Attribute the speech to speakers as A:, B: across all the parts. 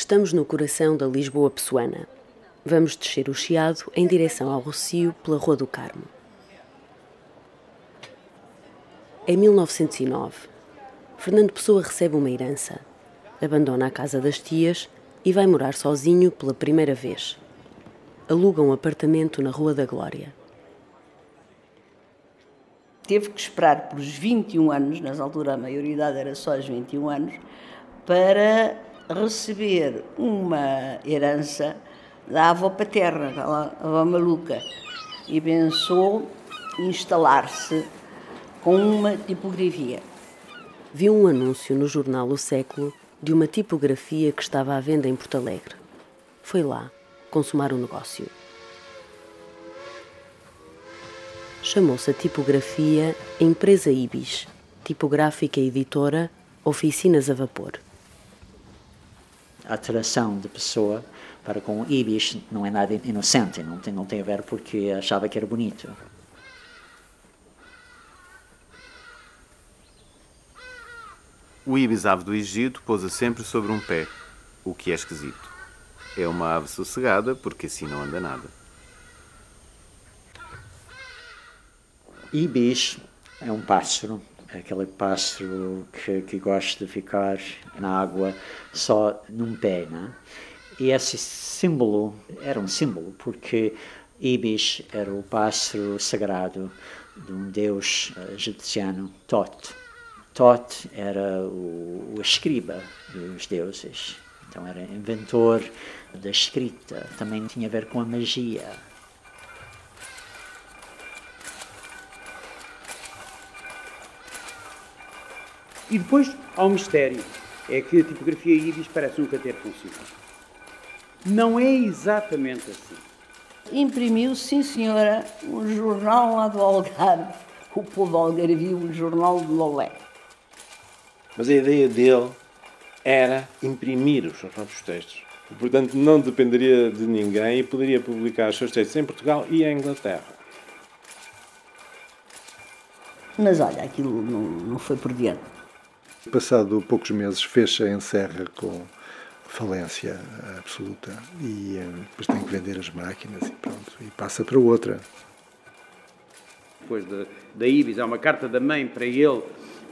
A: Estamos no coração da Lisboa pessoana. Vamos descer o Chiado em direção ao Rocio pela Rua do Carmo. Em 1909, Fernando Pessoa recebe uma herança, abandona a casa das tias e vai morar sozinho pela primeira vez. Aluga um apartamento na Rua da Glória.
B: Teve que esperar pelos 21 anos, nas alturas a maioridade era só os 21 anos, para receber uma herança da avó paterna, aquela avó maluca, e pensou instalar-se com uma tipografia.
A: Viu um anúncio no jornal O Século de uma tipografia que estava à venda em Porto Alegre. Foi lá consumar o negócio. Chamou-se a tipografia Empresa Ibis, tipográfica editora, oficinas a vapor
C: atração de pessoa para com o Ibis não é nada inocente, não tem, não tem a ver porque achava que era bonito.
D: O ibis ave do Egito pousa sempre sobre um pé, o que é esquisito. É uma ave sossegada porque assim não anda nada.
C: Ibis é um pássaro aquele pássaro que, que gosta de ficar na água só num pé, né? E esse símbolo era um símbolo porque Ibis era o pássaro sagrado de um deus eh, egipciano, Tot. Tot era o, o escriba dos deuses, então era inventor da escrita, também tinha a ver com a magia.
E: E depois há um mistério, é que a tipografia Ibis parece nunca ter funcionado. Não é exatamente assim.
B: Imprimiu, sim senhora, um jornal lá do Algarve, o povo algarvio, um jornal de Lolé.
F: Mas a ideia dele era imprimir os seus próprios textos. Portanto, não dependeria de ninguém e poderia publicar os seus textos em Portugal e em Inglaterra.
B: Mas olha, aquilo não, não foi por diante.
G: Passado poucos meses, fecha em Serra com falência absoluta e eh, depois tem que vender as máquinas e pronto, e passa para outra.
E: Depois da, da Ibis, há uma carta da mãe para ele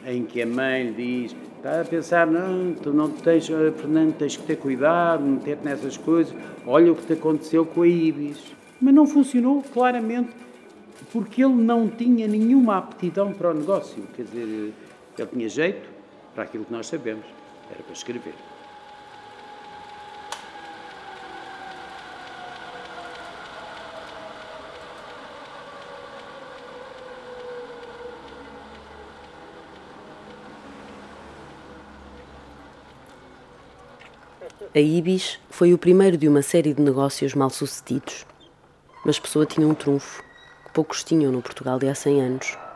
E: em que a mãe lhe diz está a pensar, não, tu não tens, eh, Fernando, tens que ter cuidado, meter-te nessas coisas, olha o que te aconteceu com a Ibis. Mas não funcionou, claramente, porque ele não tinha nenhuma aptidão para o negócio, quer dizer, ele tinha jeito, para aquilo que nós sabemos, era para escrever.
A: A Ibis foi o primeiro de uma série de negócios mal sucedidos. Mas Pessoa tinha um trunfo que poucos tinham no Portugal de há 100 anos.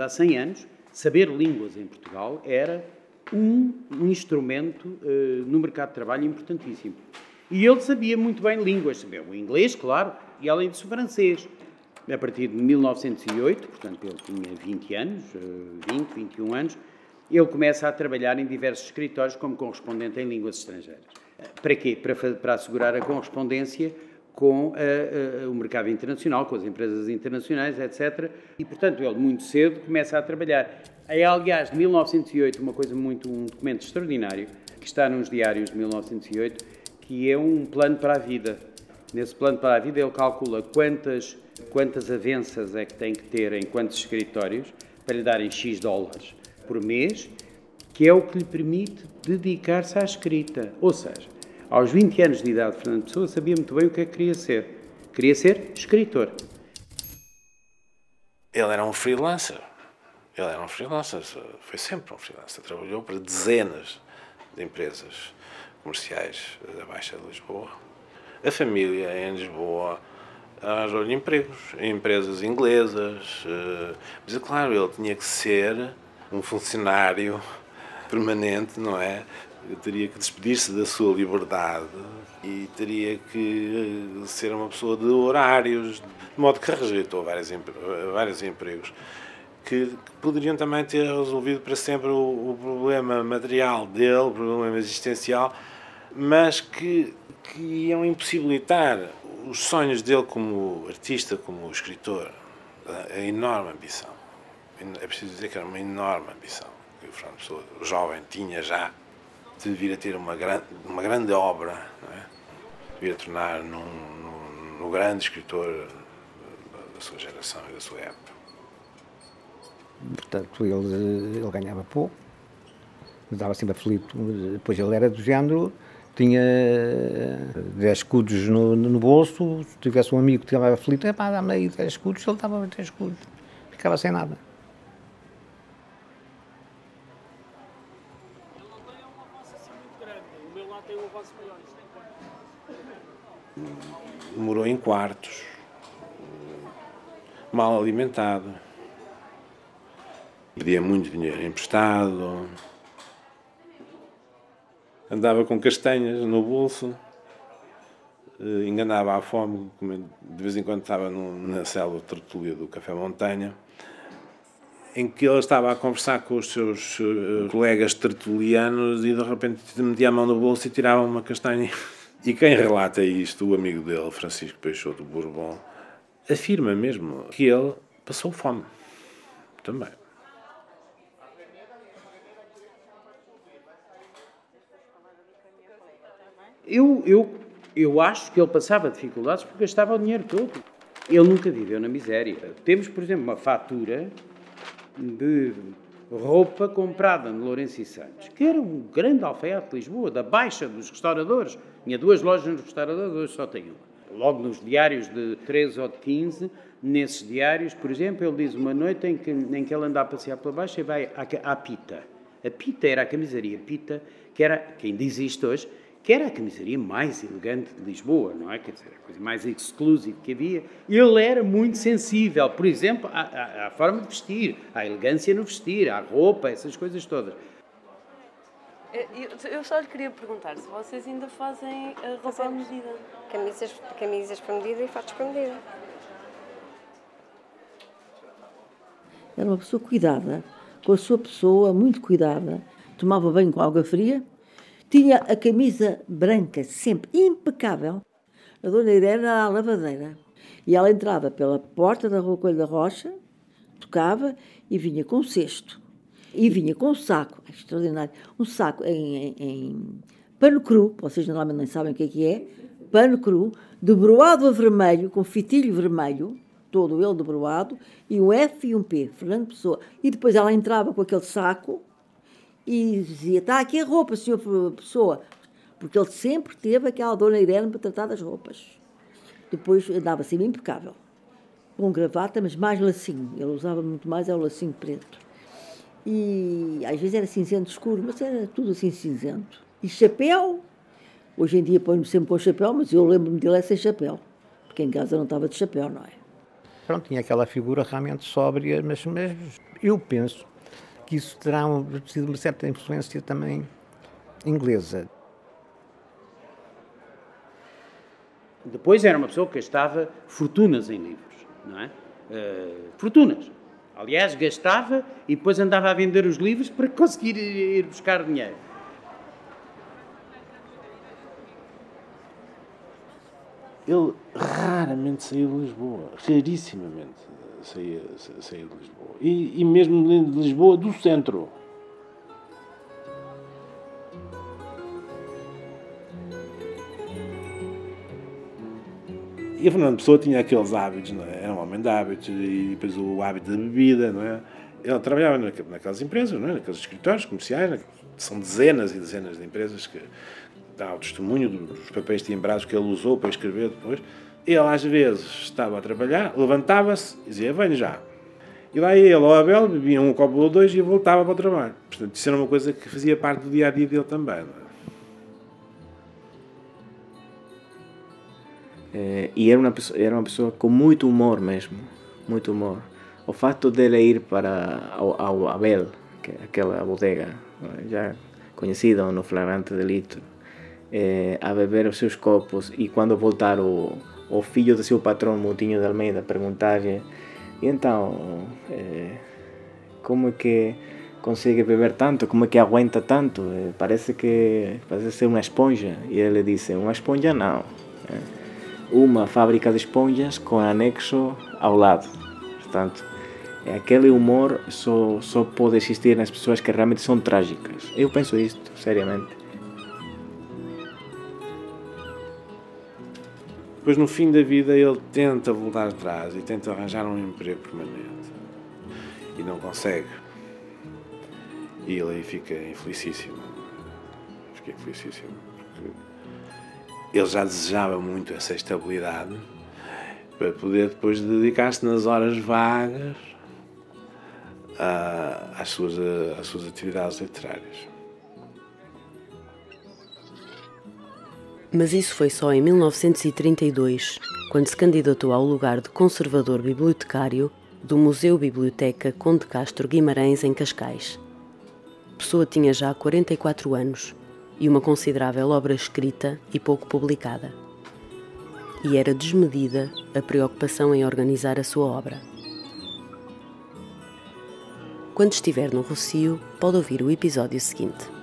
E: Há 100 anos, saber línguas em Portugal era um, instrumento uh, no mercado de trabalho importantíssimo. E ele sabia muito bem línguas, sabia o inglês, claro, e além disso o francês. A partir de 1908, portanto ele tinha 20 anos, uh, 20, 21 anos, ele começa a trabalhar em diversos escritórios como correspondente em línguas estrangeiras. Para quê? Para, para assegurar a correspondência com a, a, o mercado internacional, com as empresas internacionais, etc. E, portanto, ele muito cedo começa a trabalhar. É, aliás, de 1908, uma coisa muito, um documento extraordinário, que está nos diários de 1908, que é um plano para a vida. Nesse plano para a vida, ele calcula quantas, quantas avanças é que tem que ter em quantos escritórios para lhe darem X dólares por mês, que é o que lhe permite dedicar-se à escrita. Ou seja, aos 20 anos de idade, Fernando Pessoa sabia muito bem o que é que queria ser. Queria ser escritor.
F: Ele era um freelancer. Ele era um freelancer, foi sempre um freelancer. Trabalhou para dezenas de empresas comerciais da Baixa de Lisboa. A família em Lisboa arranjou-lhe empregos em empresas inglesas. Eh, mas, é claro, ele tinha que ser um funcionário permanente, não é? Teria que despedir-se da sua liberdade e teria que eh, ser uma pessoa de horários, de modo que rejeitou vários, vários empregos que poderiam também ter resolvido para sempre o, o problema material dele, o problema existencial, mas que, que iam impossibilitar os sonhos dele como artista, como escritor, a enorme ambição. É preciso dizer que era uma enorme ambição que o Fernando Pessoa, jovem, tinha já de vir a ter uma grande, uma grande obra, é? vir a tornar num, num, num grande escritor da sua geração e da sua época.
H: Portanto, ele, ele ganhava pouco, estava sempre aflito. Depois ele era do género, tinha 10 escudos no, no bolso, se tivesse um amigo que estava aflito, é pá, dá-me aí 10 escudos, ele estava 10 escudos. Ficava sem nada.
F: Morou em quartos, mal alimentado. Pedia muito dinheiro emprestado, andava com castanhas no bolso, eh, enganava à fome, de vez em quando estava na célula tertúlia do Café Montanha, em que ele estava a conversar com os seus eh, colegas tertulianos e de repente metia a mão no bolso e tirava uma castanha. E quem relata isto, o amigo dele, Francisco Peixoto Bourbon, afirma mesmo que ele passou fome também.
E: Eu, eu, eu acho que ele passava dificuldades porque gastava o dinheiro todo. Ele nunca viveu na miséria. Temos, por exemplo, uma fatura de roupa comprada no Lourenço e Santos, que era um grande alfaiate de Lisboa, da Baixa dos restauradores. Tinha duas lojas nos restauradores, só tem uma. Logo nos diários de 13 ou de 15, nesses diários, por exemplo, ele diz uma noite em que, em que ele anda a passear pela Baixa e vai à, à Pita. A Pita era a camisaria Pita, que era, que ainda existe hoje, que era a camisaria mais elegante de Lisboa, não é? Quer dizer, a coisa mais exclusiva que havia. Ele era muito sensível, por exemplo, à, à, à, forma de vestir, à elegância no vestir, à roupa, essas coisas todas.
A: Eu só lhe queria perguntar se vocês ainda fazem a roupa à medida.
I: Camisas, camisas para medida e fatos para medida.
B: Era uma pessoa cuidada, com a sua pessoa, muito cuidada. Tomava banho com água fria, tinha a camisa branca, sempre impecável. A dona Irene era a lavadeira. E ela entrava pela porta da Rua Coelho da Rocha, tocava e vinha com um cesto. E vinha com um saco, é extraordinário, um saco em, em, em pano cru, vocês normalmente nem sabem o que é que é, pano cru, de broado a vermelho, com fitilho vermelho, todo ele de broado, e um F e um P, Fernando Pessoa. E depois ela entrava com aquele saco e dizia: Está aqui a roupa, senhor Pessoa. Porque ele sempre teve aquela dona Irene para tratar das roupas. Depois andava assim impecável. Com gravata, mas mais lacinho. Ele usava muito mais é o lacinho preto. E às vezes era cinzento escuro, mas era tudo assim cinzento. E chapéu. Hoje em dia põe-me sempre com chapéu, mas eu lembro-me dele é sem chapéu. Porque em casa não estava de chapéu, não é?
H: Pronto, tinha aquela figura realmente sóbria, mas, mas eu penso que isso terá sido uma certa influência também inglesa.
E: Depois era uma pessoa que gastava fortunas em livros, não é? Uh, fortunas. Aliás, gastava e depois andava a vender os livros para conseguir ir buscar dinheiro.
F: Ele raramente saiu de Lisboa, rarissimamente saía, saía de Lisboa. E, e mesmo de Lisboa, do centro. E a Fernando Pessoa tinha aqueles hábitos, não é? era um homem de hábitos, e depois o hábito da bebida, não é? Ele trabalhava naquelas empresas, não é? naqueles escritórios comerciais, são dezenas e dezenas de empresas que dão o testemunho dos papéis timbrados que ele usou para escrever depois. Ele, às vezes, estava a trabalhar, levantava-se e dizia: Venho já. E lá ele ao Abel, bebia um copo ou dois e voltava para o trabalho. Portanto, isso era uma coisa que fazia parte do dia a dia dele também.
J: É? É, e era uma, pessoa, era uma pessoa com muito humor mesmo. Muito humor. O fato dele ir para ao, ao Abel, que é aquela bodega, já conhecida ou no flagrante delito eh, a beber os seus copos e quando voltar o, o filho do seu patrão, Moutinho de Almeida, perguntar-lhe então, eh, como é que consegue beber tanto? Como é que aguenta tanto? Eh, parece que parece ser uma esponja. E ele disse, uma esponja não. Eh, uma fábrica de esponjas com anexo ao lado. Portanto, aquele humor só, só pode existir nas pessoas que realmente são trágicas. Eu penso isto, seriamente.
F: Depois, no fim da vida, ele tenta voltar atrás e tenta arranjar um emprego permanente. E não consegue. E ele aí fica infelicíssimo. Fica infelicíssimo. Porque ele já desejava muito essa estabilidade para poder depois dedicar-se nas horas vagas às, suas, às suas atividades literárias.
A: Mas isso foi só em 1932, quando se candidatou ao lugar de conservador bibliotecário do Museu Biblioteca Conde Castro Guimarães, em Cascais. Pessoa tinha já 44 anos e uma considerável obra escrita e pouco publicada. E era desmedida a preocupação em organizar a sua obra. Quando estiver no Rocio, pode ouvir o episódio seguinte.